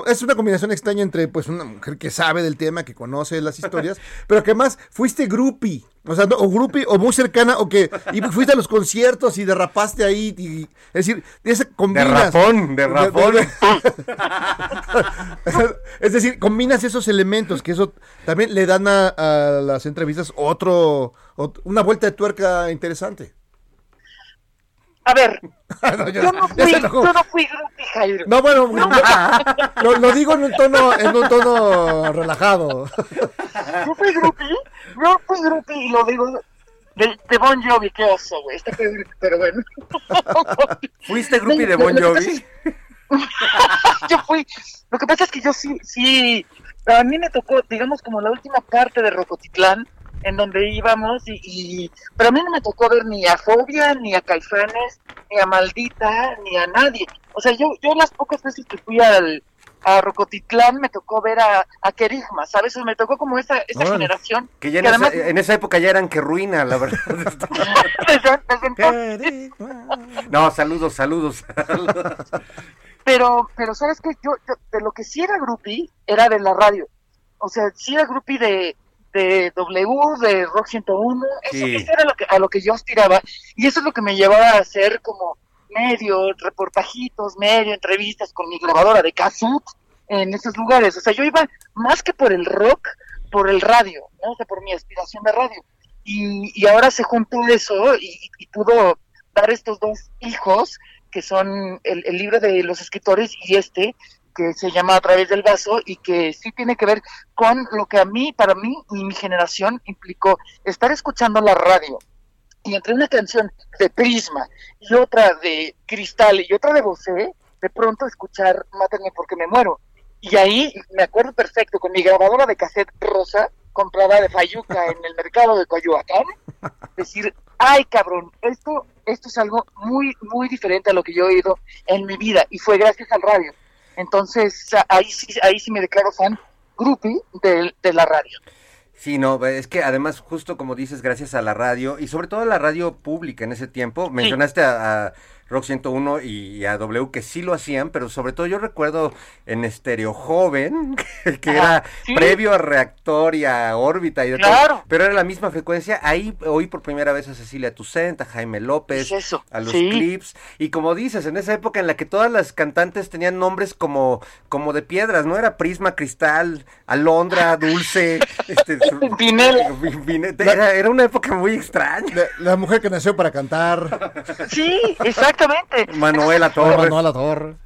es una combinación extraña entre pues una mujer que sabe del tema, que conoce las historias, [laughs] pero que además fuiste groupie, o sea, o groupie o muy cercana o que y fuiste a los conciertos y derrapaste ahí y, es decir, combinas derrapón, derrapón. [laughs] es decir, combinas esos elementos que eso también le dan a, a las entrevistas otro, una vuelta de tuerca interesante. A ver, [laughs] yo, no fui, yo no fui Jairo. No, bueno, [laughs] lo, lo, digo en un tono, en un tono relajado. [laughs] Yo fui grupi, yo fui grupi y lo digo de, de Bon Jovi, qué oso, güey. Este pero bueno. ¿Fuiste grupi de Bon Jovi? yo fui. Lo que pasa es que yo sí, sí. A mí me tocó, digamos, como la última parte de Rocotitlán en donde íbamos y, pero a mí no me tocó ver ni a Fobia, ni a Caifanes, ni a Maldita, ni a nadie. O sea, yo, yo las pocas veces que fui al, a Rocotitlán me tocó ver a, a Kerigma, ¿sabes? Me tocó como esa, esa generación. Que ya en, esa, época ya eran que ruina, la verdad. [laughs] no, saludos, saludos. pero, pero ¿sabes qué? Yo, yo, de lo que sí era grupi, era de la radio. O sea, sí era grupi de, de W, de Rock 101, eso, era lo que, a lo que yo aspiraba y eso es lo que me llevaba a hacer como medio reportajitos, medio entrevistas con mi grabadora de cassette en esos lugares. O sea, yo iba más que por el rock, por el radio, ¿no? O sea, por mi aspiración de radio. Y, y ahora se juntó eso y, y pudo dar estos dos hijos, que son el, el libro de los escritores y este, que se llama A través del vaso y que sí tiene que ver con lo que a mí, para mí y mi generación implicó estar escuchando la radio. Y entre una canción de Prisma y otra de Cristal y otra de Bosé, de pronto escuchar Mátenme porque me muero. Y ahí me acuerdo perfecto con mi grabadora de cassette rosa comprada de Fayuca en el mercado de Coyoacán, [laughs] decir, ay cabrón, esto, esto es algo muy, muy diferente a lo que yo he oído en mi vida y fue gracias al radio. Entonces ahí sí, ahí sí me declaro fan groupie de, de la radio. Sí, no, es que además, justo como dices, gracias a la radio y sobre todo a la radio pública en ese tiempo, mencionaste a, a Rock 101 y a W que sí lo hacían, pero sobre todo yo recuerdo en Estéreo Joven, [laughs] que era sí. previo a Reactor y a órbita y de Claro. todo, pero era la misma frecuencia. Ahí oí por primera vez a Cecilia Toussaint, a Jaime López, Es eso, a los sí. clips, y como dices, en esa época en la que todas las cantantes tenían nombres como, como de piedras, ¿no? Era Prisma, Cristal, Alondra, Dulce, [laughs] este, [laughs] Era, era una época muy extraña. La, la mujer que nació para cantar. Sí, exactamente. Manuela Torres. Manuela Torres.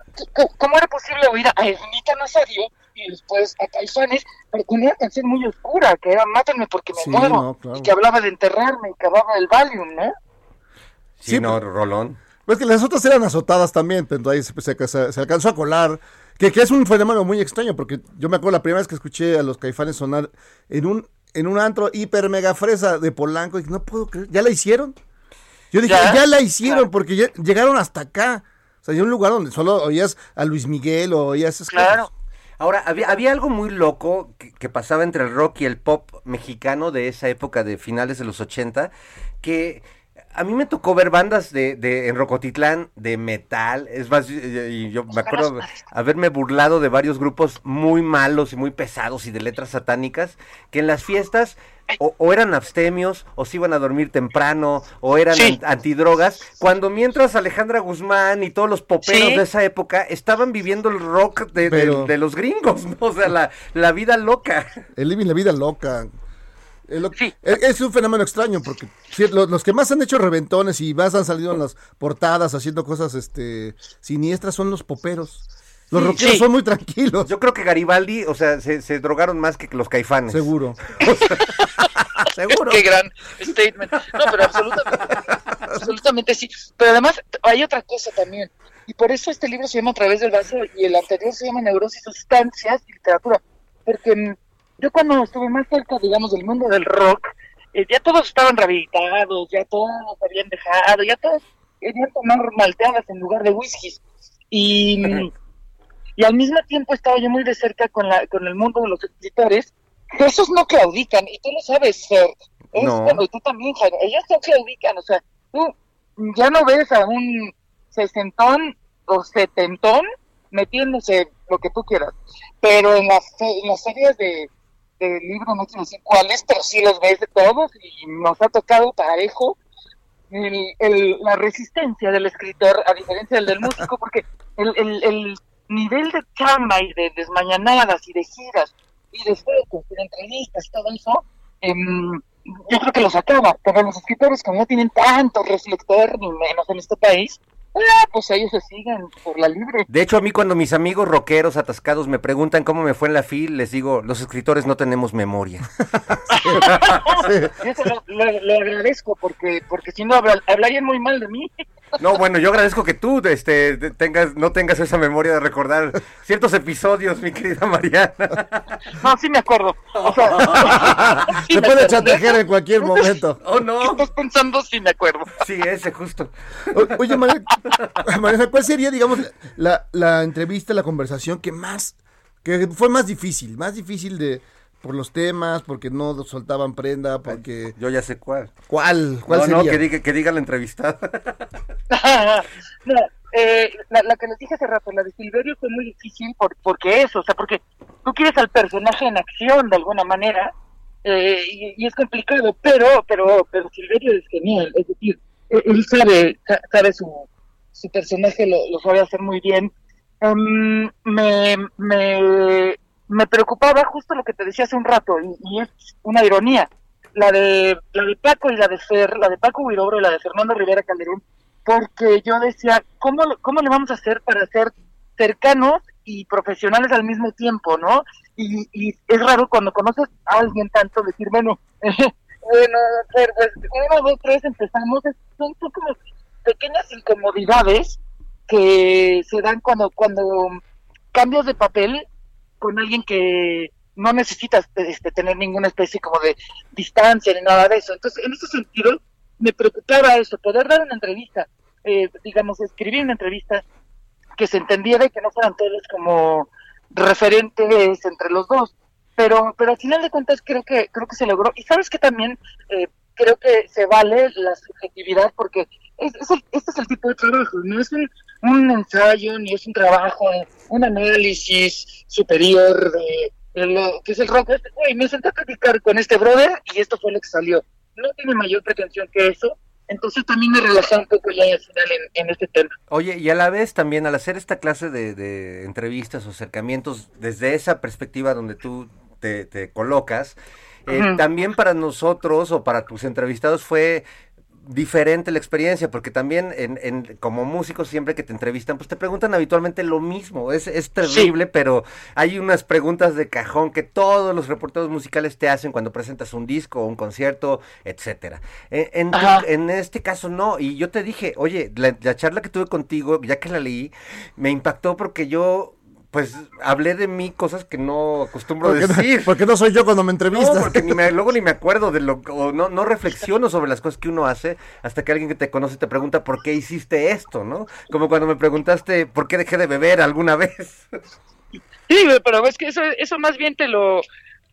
¿Cómo era posible oír a Ernita Nazario y después a Caifanes, pero con una canción muy oscura, que era Mátenme porque me Sí, muero, no, claro. y que hablaba de enterrarme, y que hablaba del Valium, ¿no? Sí, Sí, no, Rolón. Pues que las otras eran azotadas también, pero ahí se, se- se- se alcanzó a colar. Que, que es un fenómeno muy extraño, porque yo me acuerdo la primera vez que escuché a los caifanes sonar en un, en un antro hiper mega fresa de Polanco, y no puedo creer, ¿ya la hicieron? Yo dije, ya, ¿Ya? la hicieron, porque ya llegaron hasta acá. O sea, hay un lugar donde solo oías a Luis Miguel o oías esas Claro. cosas. Ahora, había, había algo muy loco que, que pasaba entre el rock y el pop mexicano de esa época de finales de los 80, que a mí me tocó ver bandas de, de en Rocotitlán de metal, es más, y- y yo me acuerdo haberme burlado de varios grupos muy malos y muy pesados y de letras satánicas, que en las fiestas o, o eran abstemios, o se iban a dormir temprano, o eran Sí. an- antidrogas, cuando mientras Alejandra Guzmán y todos los poperos Sí. de esa época estaban viviendo el rock de, de- Pero- de los gringos, ¿no? O sea, la, la vida loca. El living la vida loca. Es, lo- Sí. es- es un fenómeno extraño porque sí, lo- los, que más han hecho reventones y más han salido en las portadas haciendo cosas este siniestras son los poperos. Los Sí. rockeros Sí. son muy tranquilos. Yo creo que Garibaldi, o sea, se, se drogaron más que los caifanes. Seguro. [laughs] Seguro. Qué gran statement. No, pero absolutamente, absolutamente sí. Pero además hay otra cosa también. Y por eso este libro se llama A través del vaso y el anterior se llama Neurosis, Sustancias y Literatura. Porque mm, yo cuando estuve más cerca, digamos, del mundo del rock, eh, ya todos estaban rehabilitados, ya todos habían dejado, ya todos querían tomar malteadas en lugar de whiskies. Y, y al mismo tiempo estaba yo muy de cerca con, la, con el mundo de los escritores, que esos no claudican, y tú lo sabes, Fer. Es, No. bueno, y tú también, Jaime, ellos no claudican, o sea, tú ya no ves a un sesentón o setentón metiéndose lo que tú quieras, pero en las, en las ferias de, de libros, no quiero decir cuáles, pero sí los ves de todos, y nos ha tocado parejo el, el- la resistencia del escritor a diferencia del del músico, porque el, el, el nivel de chamba y de desmañanadas y de giras y de fotos y de entrevistas y todo eso, em, yo creo que los acaba. Pero los escritores, como no tienen tanto reflector, ni menos en este país, pues ellos se siguen por la libre. De hecho, a mí cuando mis amigos rockeros atascados me preguntan cómo me fue en la FIL, les digo, los escritores no tenemos memoria. [laughs] Eso lo, lo- lo agradezco, porque porque si no habla- hablarían muy mal de mí. No, bueno, yo agradezco que tú este, te- tengas, no tengas esa memoria de recordar ciertos episodios, mi querida Mariana. No, sí me acuerdo. O sea, [laughs] sí Se me puede acuerdo. chantajear en cualquier [laughs] momento. Oh, ¿Qué no. estás pensando? Sí me acuerdo. Sí, ese justo. O- Oye, Mariana, [laughs] Mariana, ¿cuál sería, digamos, la, la entrevista, la conversación que más, que fue más difícil, más difícil de por los temas, porque no soltaban prenda, porque Yo ya sé cuál. ¿cuál, cuál no, sería? no, que diga, que diga la entrevistada. [laughs] no, eh, la, la que les dije hace rato, la de Silverio fue muy difícil por, porque eso, o sea, porque tú quieres al personaje en acción de alguna manera eh, y, y es complicado, pero, pero, pero Silverio es genial, es decir, él, sabe, sa- sabe su, su personaje, lo, lo sabe hacer muy bien em, me, me, me preocupaba justo lo que te decía hace un rato, y, y es una ironía, la de, la de Paco y la de Fer, la de Paco Huidobro y la de Fernando Rivera Calderón, porque yo decía, ¿cómo, ¿cómo le vamos a hacer para ser cercanos y profesionales al mismo tiempo, no? Y, es raro cuando conoces a alguien tanto decir, bueno, [laughs] bueno, Fer, pues, uno, dos, tres, empezamos, son, como pequeñas incomodidades que se dan cuando, cuando cambias de papel con alguien que no necesitas este, tener ninguna especie como de distancia ni nada de eso. Entonces, en ese sentido, me preocupaba eso, poder dar una entrevista, eh, digamos, escribir una entrevista que se entendiera y que no fueran todos como referentes entre los dos. Pero, pero al final de cuentas creo que, creo que se logró. Y sabes que también eh, creo que se vale la subjetividad porque es, el- este es el tipo de trabajo, no es un, un ensayo ni es un trabajo, un análisis superior de, lo que es el rock. Este, güey, me senté a platicar con este brother y esto fue lo que salió. No tiene mayor pretensión que eso, entonces también me relajé un poco ya al final en, este tema. Oye, y a la vez también al hacer esta clase de, de entrevistas o acercamientos desde esa perspectiva donde tú te colocas, eh, también para nosotros o para tus entrevistados fue diferente la experiencia, porque también en, en- como músicos siempre que te entrevistan, pues te preguntan habitualmente lo mismo, es, es terrible, pero hay unas preguntas de cajón que todos los reporteros musicales te hacen cuando presentas un disco o un concierto, etcétera. En, en tu- Ajá. en este caso no, y yo te dije, oye, la, la charla que tuve contigo, ya que la leí, me impactó porque yo, pues, hablé de mí cosas que no acostumbro Porque no, decir. porque no soy yo cuando me entrevistas. No, porque ni me, luego ni me acuerdo de lo, o no, no reflexiono sobre las cosas que uno hace hasta que alguien que te conoce te pregunta por qué hiciste esto, ¿no? Como cuando me preguntaste por qué dejé de beber alguna vez. Sí, pero es que eso, eso más bien te lo,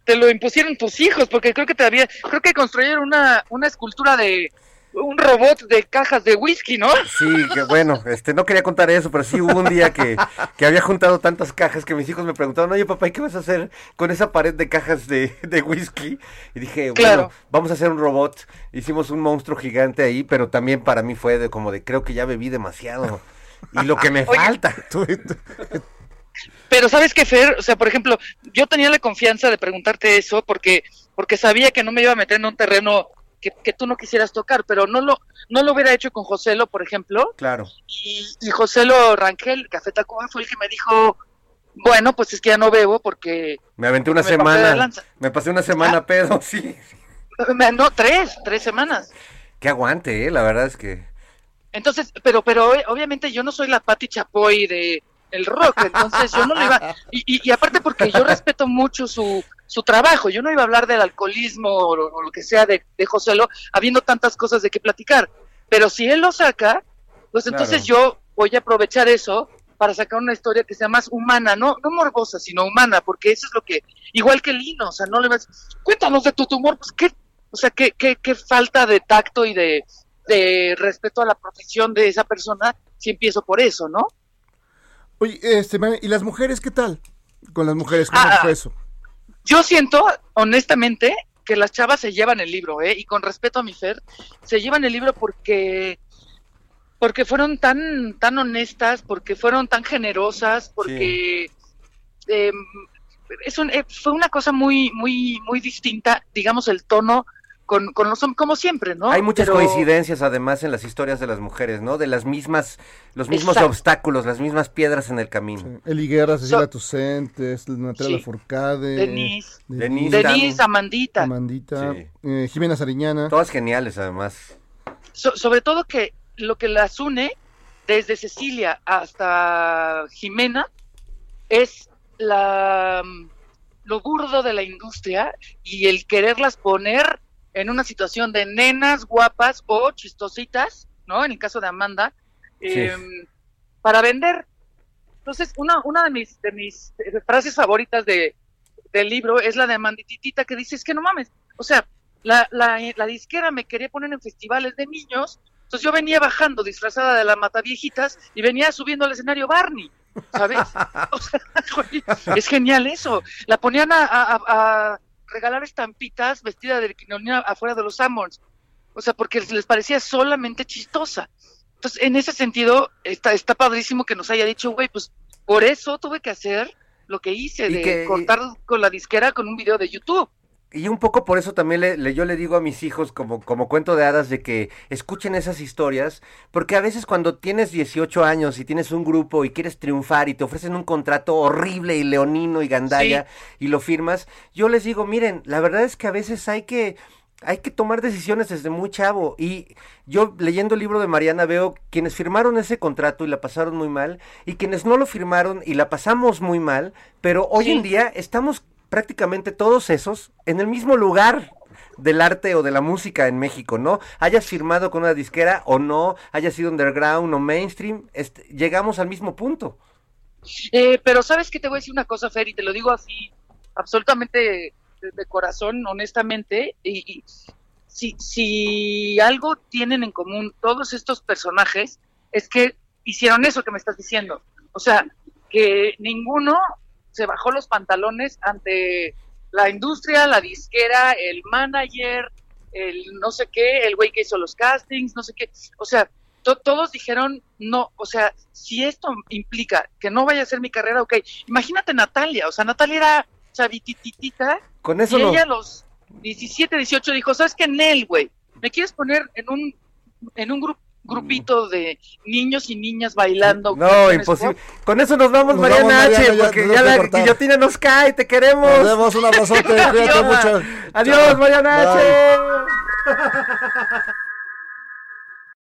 te lo impusieron tus hijos, porque creo que todavía, creo que construyeron una, una escultura de un robot de cajas de whisky, ¿no? Sí, que bueno, este, no quería contar eso, pero sí hubo un día que, que había juntado tantas cajas que mis hijos me preguntaron, oye papá, ¿y qué vas a hacer con esa pared de cajas de, de whisky? Y dije, Claro. bueno, vamos a hacer un robot. Hicimos un monstruo gigante ahí, pero también para mí fue de como de, creo que ya bebí demasiado. Y lo que me [laughs] falta. [laughs] Pero sabes que Fer, o sea, por ejemplo, yo tenía la confianza de preguntarte eso porque porque sabía que no me iba a meter en un terreno que, que tú no quisieras tocar, pero no lo no lo hubiera hecho con Joselo, por ejemplo, Claro. y, y Joselo Rangel, Café Tacuba, fue el que me dijo, bueno, pues es que ya no bebo porque Me aventé una Me semana. Me pasé una semana pedo, [laughs] sí. no tres, tres semanas. Qué aguante, eh, la verdad es que. Entonces, pero, pero eh, obviamente yo no soy la Patti Chapoy de el rock, entonces yo no lo iba, y, y, y aparte porque yo respeto mucho su, su trabajo, yo no iba a hablar del alcoholismo o, lo- o lo que sea de, de Joselo, habiendo tantas cosas de qué platicar, pero si él lo saca, pues entonces yo voy a aprovechar eso para sacar una historia que sea más humana, no, no morbosa, sino humana, porque eso es lo que, igual que Lino, o sea, no le vas, cuéntanos de tu tumor, pues qué, o sea, qué, qué, qué falta de tacto y de, de respeto a la profesión de esa persona si empiezo por eso, ¿no? Oye, este, ¿y las mujeres qué tal? Con las mujeres, ¿cómo Ah, fue eso? Yo siento, honestamente, que las chavas se llevan el libro, ¿eh? Y con respeto a mi Fer, se llevan el libro porque porque fueron tan tan honestas, porque fueron tan generosas, porque eh, es un, eh, fue una cosa muy muy muy distinta, digamos el tono con, con los como siempre, ¿no? Hay muchas Pero- coincidencias además en las historias de las mujeres, ¿no? De las mismas, los mismos Exacto. obstáculos, las mismas piedras en el camino. Eli Guerra, Cecilia So- Tucentes, Natalia Sí. Lafourcade, Denise. Denise. Denise, Amandita. Amandita, Sí. eh, Jimena Sariñana. Todas geniales además. So- sobre todo que lo que las une desde Cecilia hasta Jimena es la lo burdo de la industria y el quererlas poner en una situación de nenas guapas o chistositas, ¿no? En el caso de Amanda, em, para vender. Entonces, una, una de mis, de mis frases favoritas de, del libro es la de Amandititita que dice, es que no mames, o sea, la, la, la disquera me quería poner en festivales de niños, entonces yo venía bajando disfrazada de la mataviejitas y venía subiendo al escenario Barney, ¿sabes? [laughs] O sea, [laughs] es genial eso. La ponían a- a- a regalar estampitas vestida de quinonía afuera de los Amors. O sea, porque les parecía solamente chistosa. Entonces, en ese sentido, está, está padrísimo que nos haya dicho, güey, pues por eso tuve que hacer lo que hice, de cortar con la disquera con un video de YouTube y un poco por eso también le, yo le digo a mis hijos como, como cuento de hadas de que escuchen esas historias, porque a veces cuando tienes 18 años y tienes un grupo y quieres triunfar y te ofrecen un contrato horrible y leonino y gandalla y lo firmas, yo les digo, miren, la verdad es que a veces hay que hay que tomar decisiones desde muy chavo. Y yo leyendo el libro de Mariana veo quienes firmaron ese contrato y la pasaron muy mal, y quienes no lo firmaron y la pasamos muy mal, pero hoy en día estamos prácticamente todos esos en el mismo lugar del arte o de la música en México, ¿no? Hayas firmado con una disquera o no, hayas sido underground o mainstream, este, llegamos al mismo punto. Eh, pero sabes que te voy a decir una cosa, Fer, y te lo digo así, absolutamente de, corazón, honestamente, y, si, si algo tienen en común todos estos personajes, es que hicieron eso que me estás diciendo. O sea, que ninguno se bajó los pantalones ante la industria, la disquera, el manager, el no sé qué, el güey que hizo los castings, no sé qué. O sea, todos dijeron, no, o sea, si esto implica que no vaya a ser mi carrera, ok. Imagínate Natalia, o sea, Natalia era chavititita. Con eso y ella a los 17, 18 dijo, ¿sabes qué, Nel, güey? ¿Me quieres poner en un, en un grupo grupito de niños y niñas bailando. No, imposible. Con eso nos vamos, Mariana H, porque ya, la guillotina nos cae, te queremos. Nos vemos, un abrazote, [laughs] cuídate mucho. Adiós, Mariana H.